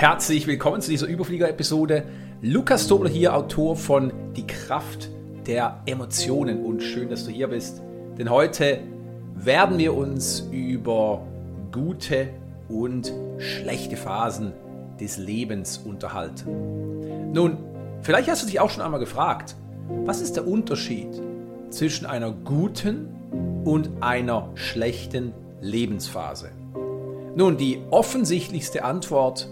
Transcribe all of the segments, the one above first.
Herzlich willkommen zu dieser Überflieger-Episode. Lukas Tobler hier, Autor von Die Kraft der Emotionen und schön, dass du hier bist. Denn heute werden wir uns über gute und schlechte Phasen des Lebens unterhalten. Nun, vielleicht hast du dich auch schon einmal gefragt, was ist der Unterschied zwischen einer guten und einer schlechten Lebensphase? Nun, die offensichtlichste Antwort,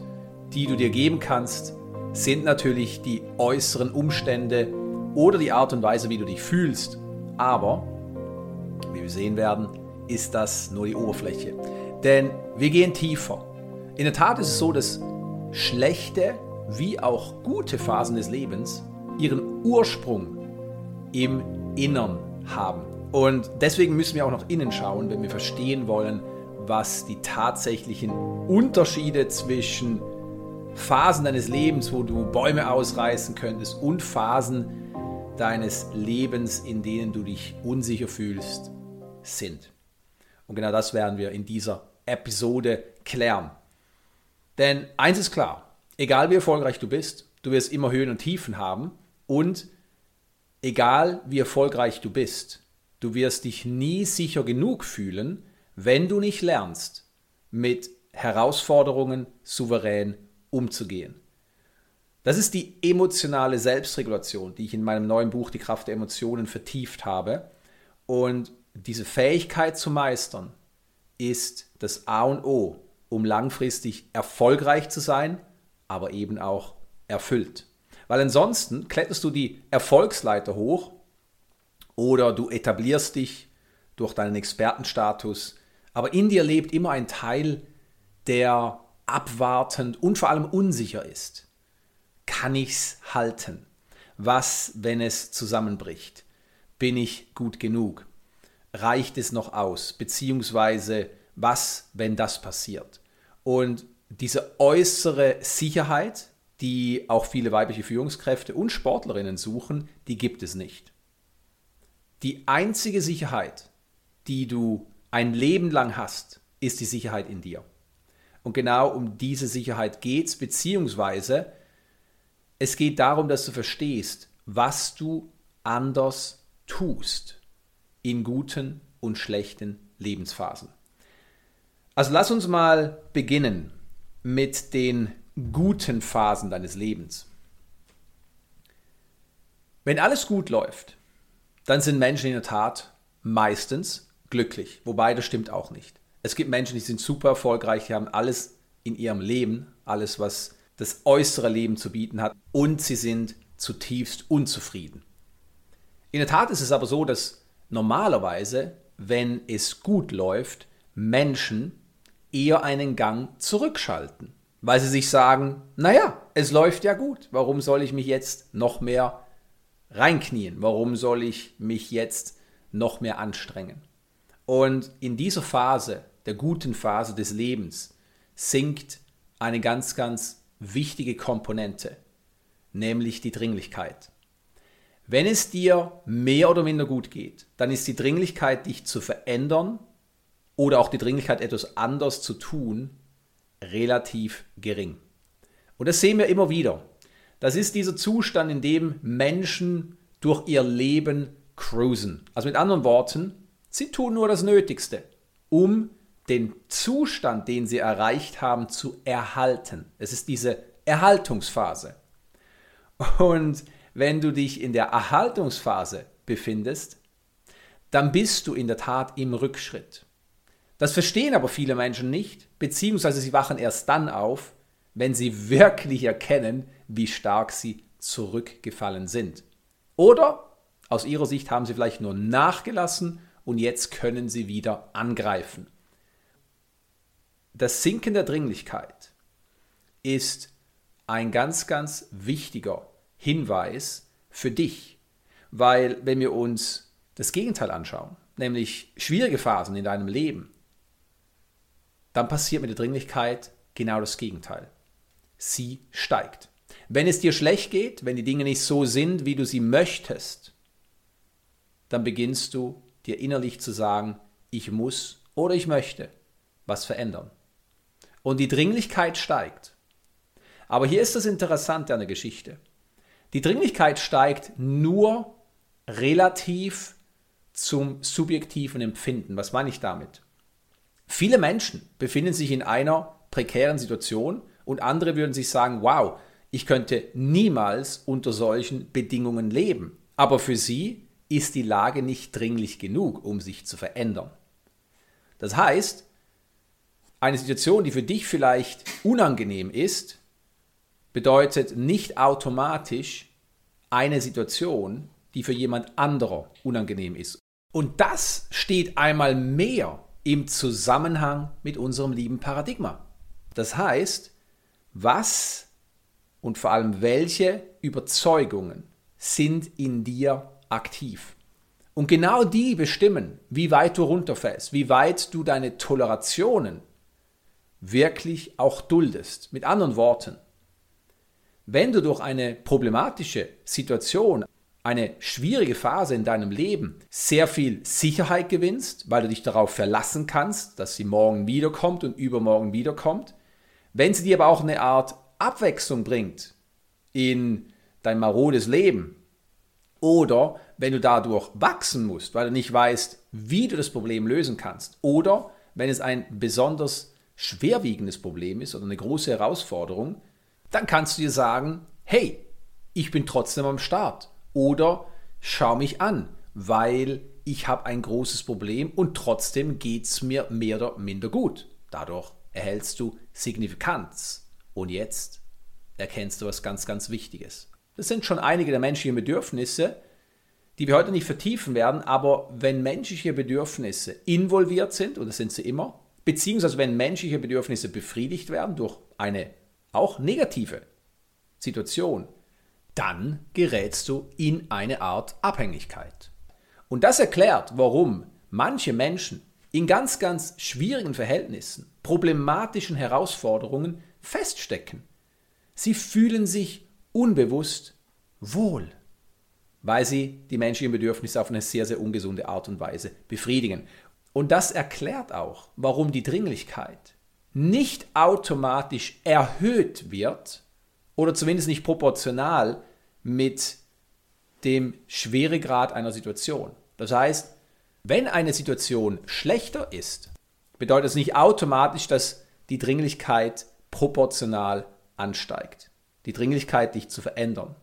die du dir geben kannst, sind natürlich die äußeren Umstände oder die Art und Weise, wie du dich fühlst. Aber, wie wir sehen werden, ist das nur die Oberfläche. Denn wir gehen tiefer. In der Tat ist es so, dass schlechte wie auch gute Phasen des Lebens ihren Ursprung im Innern haben. Und deswegen müssen wir auch nach innen schauen, wenn wir verstehen wollen, was die tatsächlichen Unterschiede zwischen Phasen deines Lebens, wo du Bäume ausreißen könntest und Phasen deines Lebens, in denen du dich unsicher fühlst, sind. Und genau das werden wir in dieser Episode klären. Denn eins ist klar, egal wie erfolgreich du bist, du wirst immer Höhen und Tiefen haben und egal wie erfolgreich du bist, du wirst dich nie sicher genug fühlen, wenn du nicht lernst, mit Herausforderungen souverän umzugehen. Das ist die emotionale Selbstregulation, die ich in meinem neuen Buch Die Kraft der Emotionen vertieft habe. Und diese Fähigkeit zu meistern ist das A und O, um langfristig erfolgreich zu sein, aber eben auch erfüllt. Weil ansonsten kletterst du die Erfolgsleiter hoch oder du etablierst dich durch deinen Expertenstatus, aber in dir lebt immer ein Teil, der abwartend und vor allem unsicher ist. Kann ich's halten? Was, wenn es zusammenbricht? Bin ich gut genug? Reicht es noch aus? Beziehungsweise, was, wenn das passiert? Und diese äußere Sicherheit, die auch viele weibliche Führungskräfte und Sportlerinnen suchen, die gibt es nicht. Die einzige Sicherheit, die du ein Leben lang hast, ist die Sicherheit in dir. Und genau um diese Sicherheit geht es, beziehungsweise es geht darum, dass du verstehst, was du anders tust in guten und schlechten Lebensphasen. Also lass uns mal beginnen mit den guten Phasen deines Lebens. Wenn alles gut läuft, dann sind Menschen in der Tat meistens glücklich, wobei das stimmt auch nicht. Es gibt Menschen, die sind super erfolgreich, die haben alles in ihrem Leben, alles, was das äußere Leben zu bieten hat, und sie sind zutiefst unzufrieden. In der Tat ist es aber so, dass normalerweise, wenn es gut läuft, Menschen eher einen Gang zurückschalten, weil sie sich sagen, naja, es läuft ja gut, warum soll ich mich jetzt noch mehr reinknien, warum soll ich mich jetzt noch mehr anstrengen? Und in dieser Phase, der guten Phase des Lebens, sinkt eine ganz, ganz wichtige Komponente, nämlich die Dringlichkeit. Wenn es dir mehr oder minder gut geht, dann ist die Dringlichkeit, dich zu verändern oder auch die Dringlichkeit, etwas anders zu tun, relativ gering. Und das sehen wir immer wieder. Das ist dieser Zustand, in dem Menschen durch ihr Leben cruisen. Also mit anderen Worten, Sie tun nur das Nötigste, um den Zustand, den sie erreicht haben, zu erhalten. Es ist diese Erhaltungsphase. Und wenn du dich in der Erhaltungsphase befindest, dann bist du in der Tat im Rückschritt. Das verstehen aber viele Menschen nicht, beziehungsweise sie wachen erst dann auf, wenn sie wirklich erkennen, wie stark sie zurückgefallen sind. Oder aus ihrer Sicht haben sie vielleicht nur nachgelassen und jetzt können sie wieder angreifen. Das Sinken der Dringlichkeit ist ein ganz, ganz wichtiger Hinweis für dich, weil wenn wir uns das Gegenteil anschauen, nämlich schwierige Phasen in deinem Leben, dann passiert mit der Dringlichkeit genau das Gegenteil. Sie steigt. Wenn es dir schlecht geht, wenn die Dinge nicht so sind, wie du sie möchtest, dann beginnst du dir innerlich zu sagen, ich muss oder ich möchte was verändern. Und die Dringlichkeit steigt. Aber hier ist das Interessante an der Geschichte. Die Dringlichkeit steigt nur relativ zum subjektiven Empfinden. Was meine ich damit? Viele Menschen befinden sich in einer prekären Situation und andere würden sich sagen, wow, ich könnte niemals unter solchen Bedingungen leben. Aber für sie ist die Lage nicht dringlich genug, um sich zu verändern. Das heißt, eine Situation, die für dich vielleicht unangenehm ist, bedeutet nicht automatisch eine Situation, die für jemand anderer unangenehm ist. Und das steht einmal mehr im Zusammenhang mit unserem lieben Paradigma. Das heißt, was und vor allem welche Überzeugungen sind in dir aktiv? Und genau die bestimmen, wie weit du runterfällst, wie weit du deine Tolerationen wirklich auch duldest. Mit anderen Worten, wenn du durch eine problematische Situation, eine schwierige Phase in deinem Leben sehr viel Sicherheit gewinnst, weil du dich darauf verlassen kannst, dass sie morgen wiederkommt und übermorgen wiederkommt, wenn sie dir aber auch eine Art Abwechslung bringt in dein marodes Leben oder wenn du dadurch wachsen musst, weil du nicht weißt, wie du das Problem lösen kannst oder wenn es ein besonders schwerwiegendes Problem ist oder eine große Herausforderung, dann kannst du dir sagen, hey, ich bin trotzdem am Start. Oder schau mich an, weil ich habe ein großes Problem und trotzdem geht es mir mehr oder minder gut. Dadurch erhältst du Signifikanz. Und jetzt erkennst du was ganz, ganz Wichtiges. Das sind schon einige der menschlichen Bedürfnisse, die wir heute nicht vertiefen werden, aber wenn menschliche Bedürfnisse involviert sind, und das sind sie immer, beziehungsweise wenn menschliche Bedürfnisse befriedigt werden durch eine auch negative Situation, dann gerätst du in eine Art Abhängigkeit. Und das erklärt, warum manche Menschen in ganz, ganz schwierigen Verhältnissen, problematischen Herausforderungen feststecken. Sie fühlen sich unbewusst wohl, weil sie die menschlichen Bedürfnisse auf eine sehr, sehr ungesunde Art und Weise befriedigen. Und das erklärt auch, warum die Dringlichkeit nicht automatisch erhöht wird oder zumindest nicht proportional mit dem Schweregrad einer Situation. Das heißt, wenn eine Situation schlechter ist, bedeutet es nicht automatisch, dass die Dringlichkeit proportional ansteigt. Die Dringlichkeit, dich zu verändern,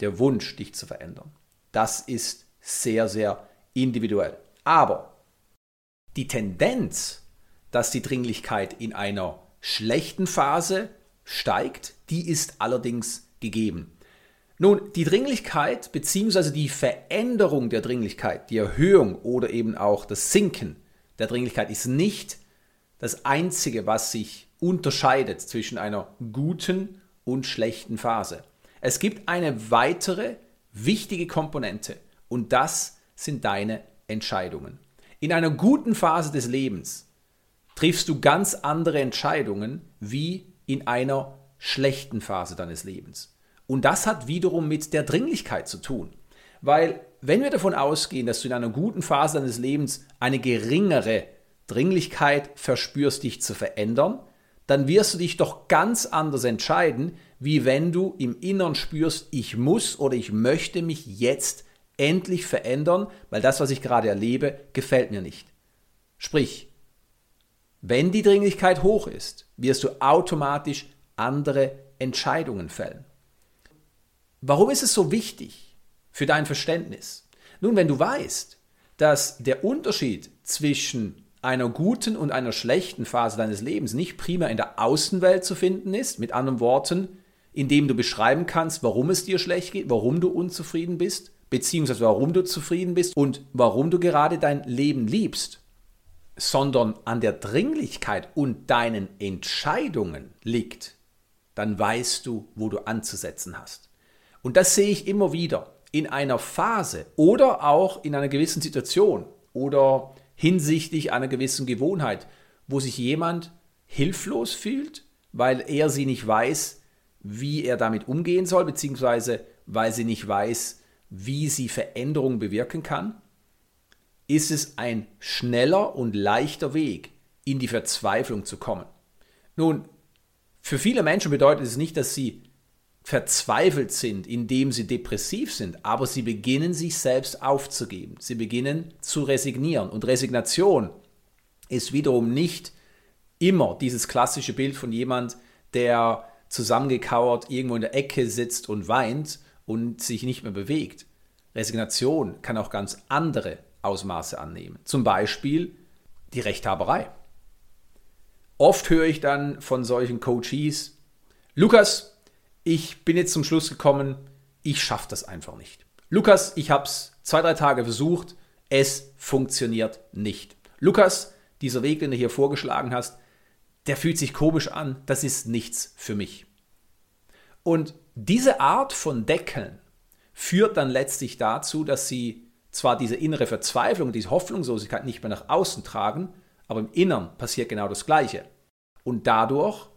der Wunsch, dich zu verändern, das ist sehr, sehr individuell. Aber die Tendenz, dass die Dringlichkeit in einer schlechten Phase steigt, die ist allerdings gegeben. Nun, die Dringlichkeit bzw. die Veränderung der Dringlichkeit, die Erhöhung oder eben auch das Sinken der Dringlichkeit ist nicht das Einzige, was sich unterscheidet zwischen einer guten und schlechten Phase. Es gibt eine weitere wichtige Komponente und das sind deine Entscheidungen. In einer guten Phase des Lebens triffst du ganz andere Entscheidungen wie in einer schlechten Phase deines Lebens. Und das hat wiederum mit der Dringlichkeit zu tun. Weil wenn wir davon ausgehen, dass du in einer guten Phase deines Lebens eine geringere Dringlichkeit verspürst, dich zu verändern, dann wirst du dich doch ganz anders entscheiden, wie wenn du im Innern spürst, ich muss oder ich möchte mich jetzt endlich verändern, weil das, was ich gerade erlebe, gefällt mir nicht. Sprich, wenn die Dringlichkeit hoch ist, wirst du automatisch andere Entscheidungen fällen. Warum ist es so wichtig für dein Verständnis? Nun, wenn du weißt, dass der Unterschied zwischen einer guten und einer schlechten Phase deines Lebens nicht primär in der Außenwelt zu finden ist, mit anderen Worten, indem du beschreiben kannst, warum es dir schlecht geht, warum du unzufrieden bist, beziehungsweise warum du zufrieden bist und warum du gerade dein Leben liebst, sondern an der Dringlichkeit und deinen Entscheidungen liegt, dann weißt du, wo du anzusetzen hast. Und das sehe ich immer wieder in einer Phase oder auch in einer gewissen Situation oder hinsichtlich einer gewissen Gewohnheit, wo sich jemand hilflos fühlt, weil er sie nicht weiß, wie er damit umgehen soll, beziehungsweise weil sie nicht weiß, wie sie Veränderungen bewirken kann, ist es ein schneller und leichter Weg, in die Verzweiflung zu kommen. Nun, für viele Menschen bedeutet es nicht, dass sie verzweifelt sind, indem sie depressiv sind, aber sie beginnen sich selbst aufzugeben. Sie beginnen zu resignieren. Und Resignation ist wiederum nicht immer dieses klassische Bild von jemand, der zusammengekauert irgendwo in der Ecke sitzt und weint und sich nicht mehr bewegt. Resignation kann auch ganz andere Ausmaße annehmen. Zum Beispiel die Rechthaberei. Oft höre ich dann von solchen Coaches, Lukas, ich bin jetzt zum Schluss gekommen, ich schaffe das einfach nicht. Lukas, ich habe es zwei, drei Tage versucht, es funktioniert nicht. Lukas, dieser Weg, den du hier vorgeschlagen hast, der fühlt sich komisch an, das ist nichts für mich. Und diese Art von Deckeln führt dann letztlich dazu, dass sie zwar diese innere Verzweiflung, diese Hoffnungslosigkeit nicht mehr nach außen tragen, aber im Innern passiert genau das Gleiche. Und dadurch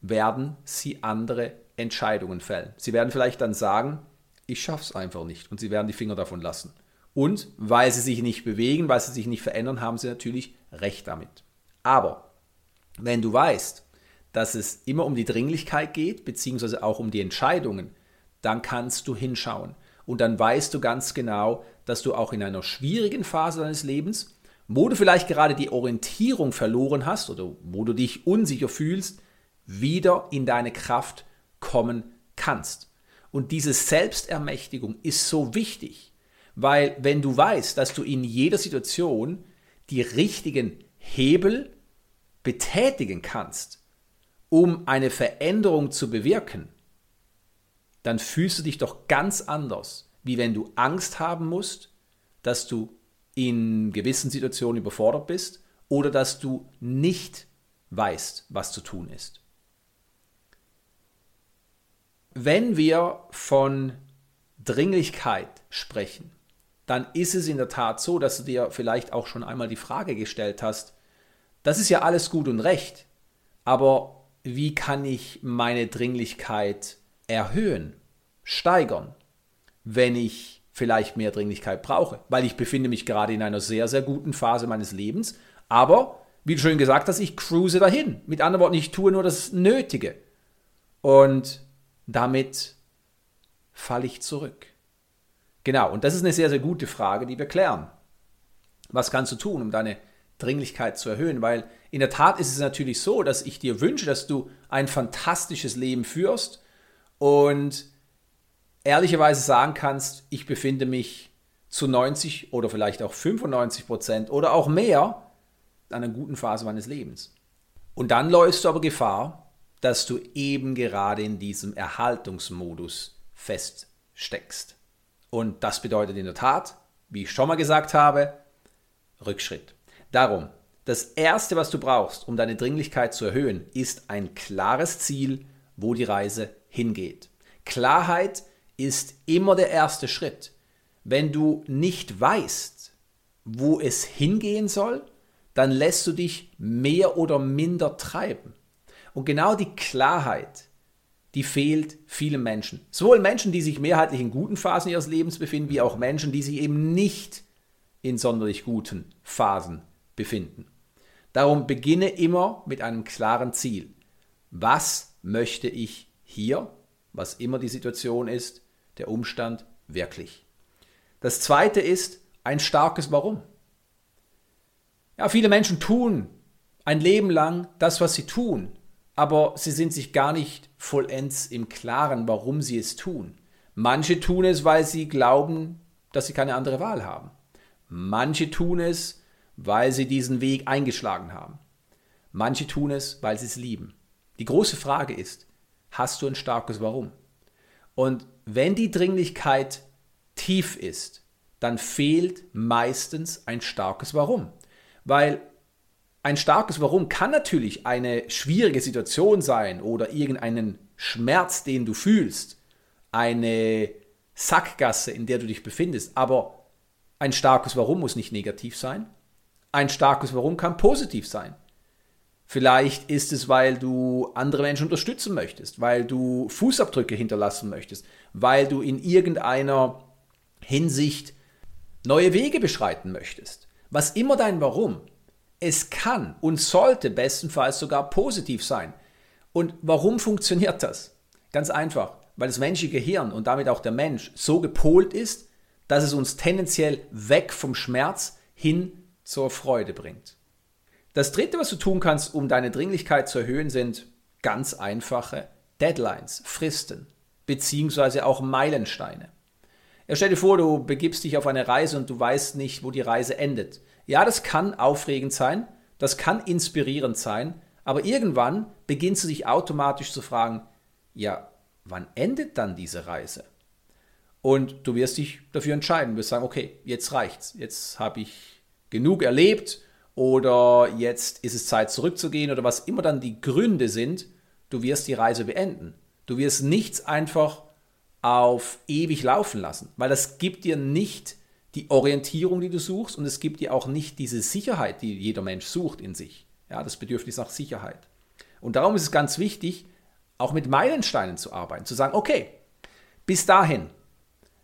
werden sie andere Entscheidungen fällen. Sie werden vielleicht dann sagen, ich schaffe es einfach nicht und sie werden die Finger davon lassen. Und weil sie sich nicht bewegen, weil sie sich nicht verändern, haben sie natürlich recht damit. Aber wenn du weißt, dass es immer um die Dringlichkeit geht, beziehungsweise auch um die Entscheidungen, dann kannst du hinschauen. Und dann weißt du ganz genau, dass du auch in einer schwierigen Phase deines Lebens, wo du vielleicht gerade die Orientierung verloren hast oder wo du dich unsicher fühlst, wieder in deine Kraft kommen kannst. Und diese Selbstermächtigung ist so wichtig, weil wenn du weißt, dass du in jeder Situation die richtigen Hebel betätigen kannst, um eine Veränderung zu bewirken, dann fühlst du dich doch ganz anders, wie wenn du Angst haben musst, dass du in gewissen Situationen überfordert bist oder dass du nicht weißt, was zu tun ist. Wenn wir von Dringlichkeit sprechen, dann ist es in der Tat so, dass du dir vielleicht auch schon einmal die Frage gestellt hast, das ist ja alles gut und recht, aber wie kann ich meine Dringlichkeit erhöhen, steigern, wenn ich vielleicht mehr Dringlichkeit brauche? Weil ich befinde mich gerade in einer sehr, sehr guten Phase meines Lebens, aber wie du schon gesagt hast, ich cruise dahin. Mit anderen Worten, ich tue nur das Nötige. Und damit falle ich zurück. Genau, und das ist eine sehr, sehr gute Frage, die wir klären. Was kannst du tun, um deine Dringlichkeit zu erhöhen? Weil in der Tat ist es natürlich so, dass ich dir wünsche, dass du ein fantastisches Leben führst und ehrlicherweise sagen kannst, ich befinde mich zu 90 oder vielleicht auch 95 Prozent oder auch mehr in einer guten Phase meines Lebens. Und dann läufst du aber Gefahr, dass du eben gerade in diesem Erhaltungsmodus feststeckst. Und das bedeutet in der Tat, wie ich schon mal gesagt habe, Rückschritt. Darum, das Erste, was du brauchst, um deine Dringlichkeit zu erhöhen, ist ein klares Ziel, wo die Reise hingeht. Klarheit ist immer der erste Schritt. Wenn du nicht weißt, wo es hingehen soll, dann lässt du dich mehr oder minder treiben. Und genau die Klarheit, die fehlt vielen Menschen. Sowohl Menschen, die sich mehrheitlich in guten Phasen ihres Lebens befinden, wie auch Menschen, die sich eben nicht in sonderlich guten Phasen befinden. Darum beginne immer mit einem klaren Ziel. Was möchte ich hier, was immer die Situation ist, der Umstand wirklich? Das zweite ist ein starkes Warum. Ja, viele Menschen tun ein Leben lang das, was sie tun, aber sie sind sich gar nicht vollends im Klaren, warum sie es tun. Manche tun es, weil sie glauben, dass sie keine andere Wahl haben. Manche tun es, weil sie diesen Weg eingeschlagen haben. Manche tun es, weil sie es lieben. Die große Frage ist, hast du ein starkes Warum? Und wenn die Dringlichkeit tief ist, dann fehlt meistens ein starkes Warum. Weil ein starkes Warum kann natürlich eine schwierige Situation sein oder irgendeinen Schmerz, den du fühlst, eine Sackgasse, in der du dich befindest. Aber ein starkes Warum muss nicht negativ sein. Ein starkes Warum kann positiv sein. Vielleicht ist es, weil du andere Menschen unterstützen möchtest, weil du Fußabdrücke hinterlassen möchtest, weil du in irgendeiner Hinsicht neue Wege beschreiten möchtest. Was immer dein Warum, es kann und sollte bestenfalls sogar positiv sein. Und warum funktioniert das? Ganz einfach, weil das menschliche Gehirn und damit auch der Mensch so gepolt ist, dass es uns tendenziell weg vom Schmerz hin zur Freude bringt. Das Dritte, was du tun kannst, um deine Dringlichkeit zu erhöhen, sind ganz einfache Deadlines, Fristen, beziehungsweise auch Meilensteine. Ja, stell dir vor, du begibst dich auf eine Reise und du weißt nicht, wo die Reise endet. Ja, das kann aufregend sein, das kann inspirierend sein, aber irgendwann beginnst du dich automatisch zu fragen, ja, wann endet dann diese Reise? Und du wirst dich dafür entscheiden, du wirst sagen, okay, jetzt reicht's, jetzt habe ich genug erlebt oder jetzt ist es Zeit zurückzugehen oder was immer dann die Gründe sind, du wirst die Reise beenden. Du wirst nichts einfach auf ewig laufen lassen, weil das gibt dir nicht die Orientierung, die du suchst und es gibt dir auch nicht diese Sicherheit, die jeder Mensch sucht in sich. Ja, das Bedürfnis nach Sicherheit. Und darum ist es ganz wichtig, auch mit Meilensteinen zu arbeiten, zu sagen, okay, bis dahin,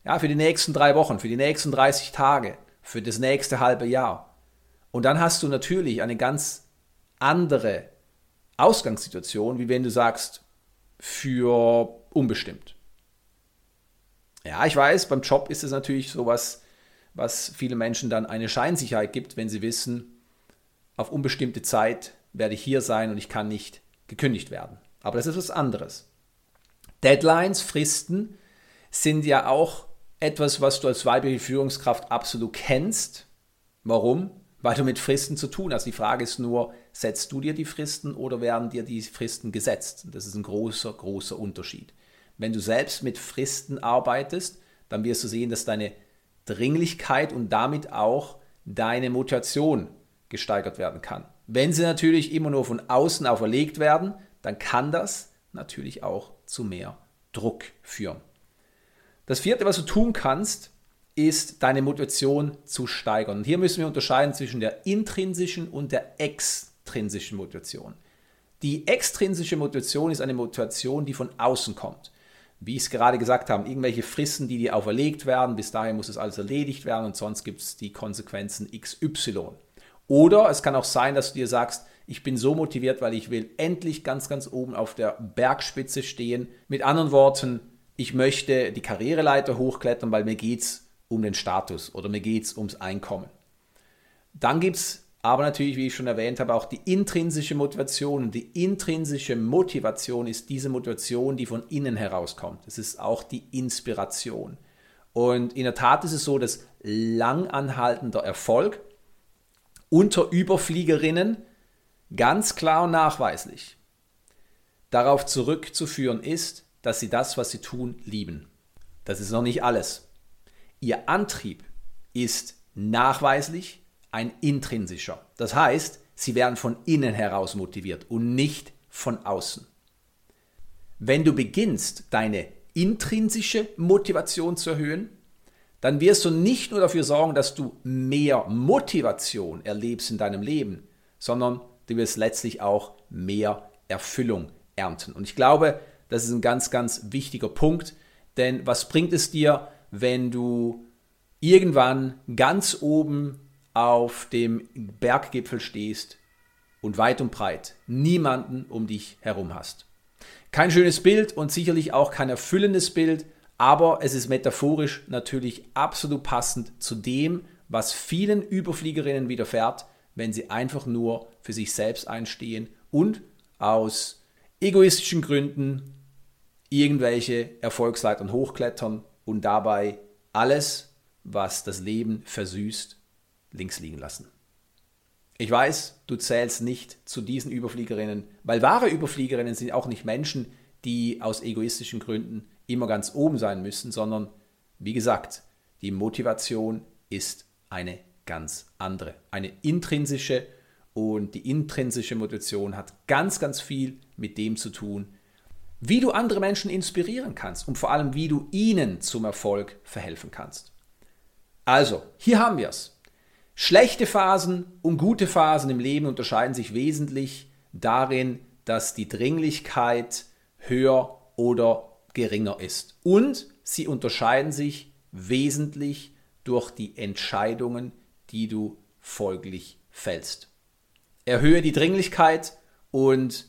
ja, für die nächsten drei Wochen, für die nächsten 30 Tage, für das nächste halbe Jahr. Und dann hast du natürlich eine ganz andere Ausgangssituation, wie wenn du sagst, für unbestimmt. Ja, ich weiß, beim Job ist es natürlich sowas, was viele Menschen dann eine Scheinsicherheit gibt, wenn sie wissen, auf unbestimmte Zeit werde ich hier sein und ich kann nicht gekündigt werden. Aber das ist was anderes. Deadlines, Fristen sind ja auch etwas, was du als weibliche Führungskraft absolut kennst. Warum? Weil du mit Fristen zu tun hast. Die Frage ist nur, setzt du dir die Fristen oder werden dir die Fristen gesetzt? Das ist ein großer, großer Unterschied. Wenn du selbst mit Fristen arbeitest, dann wirst du sehen, dass deine Dringlichkeit und damit auch deine Motivation gesteigert werden kann. Wenn sie natürlich immer nur von außen auferlegt werden, dann kann das natürlich auch zu mehr Druck führen. Das vierte, was du tun kannst, ist deine Motivation zu steigern. Und hier müssen wir unterscheiden zwischen der intrinsischen und der extrinsischen Motivation. Die extrinsische Motivation ist eine Motivation, die von außen kommt. Wie ich es gerade gesagt habe, irgendwelche Fristen, die dir auferlegt werden, bis dahin muss es alles erledigt werden und sonst gibt es die Konsequenzen XY. Oder es kann auch sein, dass du dir sagst, ich bin so motiviert, weil ich will endlich ganz, ganz oben auf der Bergspitze stehen. Mit anderen Worten, ich möchte die Karriereleiter hochklettern, weil mir geht es um den Status oder mir geht es ums Einkommen. Dann gibt es aber natürlich, wie ich schon erwähnt habe, auch die intrinsische Motivation. Die intrinsische Motivation ist diese Motivation, die von innen herauskommt. Es ist auch die Inspiration. Und in der Tat ist es so, dass langanhaltender Erfolg unter Überfliegerinnen ganz klar und nachweislich darauf zurückzuführen ist, dass sie das, was sie tun, lieben. Das ist noch nicht alles. Ihr Antrieb ist nachweislich ein intrinsischer. Das heißt, sie werden von innen heraus motiviert und nicht von außen. Wenn du beginnst, deine intrinsische Motivation zu erhöhen, dann wirst du nicht nur dafür sorgen, dass du mehr Motivation erlebst in deinem Leben, sondern du wirst letztlich auch mehr Erfüllung ernten. Und ich glaube, das ist ein ganz, ganz wichtiger Punkt, denn was bringt es dir, wenn du irgendwann ganz oben auf dem Berggipfel stehst und weit und breit niemanden um dich herum hast? Kein schönes Bild und sicherlich auch kein erfüllendes Bild, aber es ist metaphorisch natürlich absolut passend zu dem, was vielen Überfliegerinnen widerfährt, wenn sie einfach nur für sich selbst einstehen und aus egoistischen Gründen irgendwelche Erfolgsleitern hochklettern und dabei alles, was das Leben versüßt, links liegen lassen. Ich weiß, du zählst nicht zu diesen Überfliegerinnen, weil wahre Überfliegerinnen sind auch nicht Menschen, die aus egoistischen Gründen immer ganz oben sein müssen, sondern wie gesagt, die Motivation ist eine ganz andere, eine intrinsische und die intrinsische Motivation hat ganz, ganz viel mit dem zu tun, wie du andere Menschen inspirieren kannst und vor allem, wie du ihnen zum Erfolg verhelfen kannst. Also, hier haben wir es. Schlechte Phasen und gute Phasen im Leben unterscheiden sich wesentlich darin, dass die Dringlichkeit höher oder geringer ist. Und sie unterscheiden sich wesentlich durch die Entscheidungen, die du folglich fällst. Erhöhe die Dringlichkeit und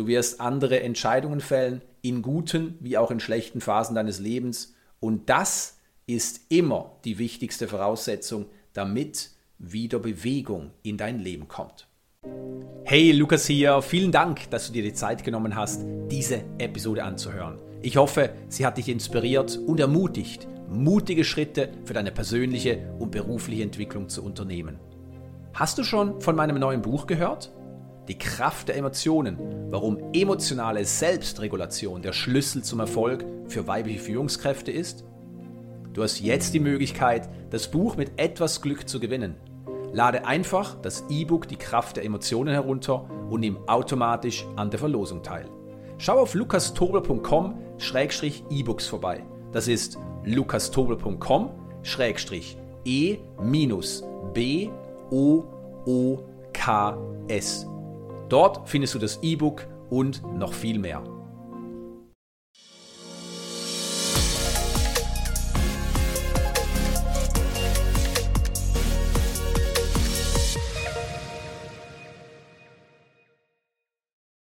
Du wirst andere Entscheidungen fällen, in guten wie auch in schlechten Phasen deines Lebens. Und das ist immer die wichtigste Voraussetzung, damit wieder Bewegung in dein Leben kommt. Hey, Lukas hier. Vielen Dank, dass du dir die Zeit genommen hast, diese Episode anzuhören. Ich hoffe, sie hat dich inspiriert und ermutigt, mutige Schritte für deine persönliche und berufliche Entwicklung zu unternehmen. Hast du schon von meinem neuen Buch gehört? Die Kraft der Emotionen, warum emotionale Selbstregulation der Schlüssel zum Erfolg für weibliche Führungskräfte ist? Du hast jetzt die Möglichkeit, das Buch mit etwas Glück zu gewinnen. Lade einfach das E-Book Die Kraft der Emotionen herunter und nimm automatisch an der Verlosung teil. Schau auf lukastobel.com-e-books vorbei. Das ist lukastobel.com-e-b-o-o-k-s. Dort findest du das E-Book und noch viel mehr.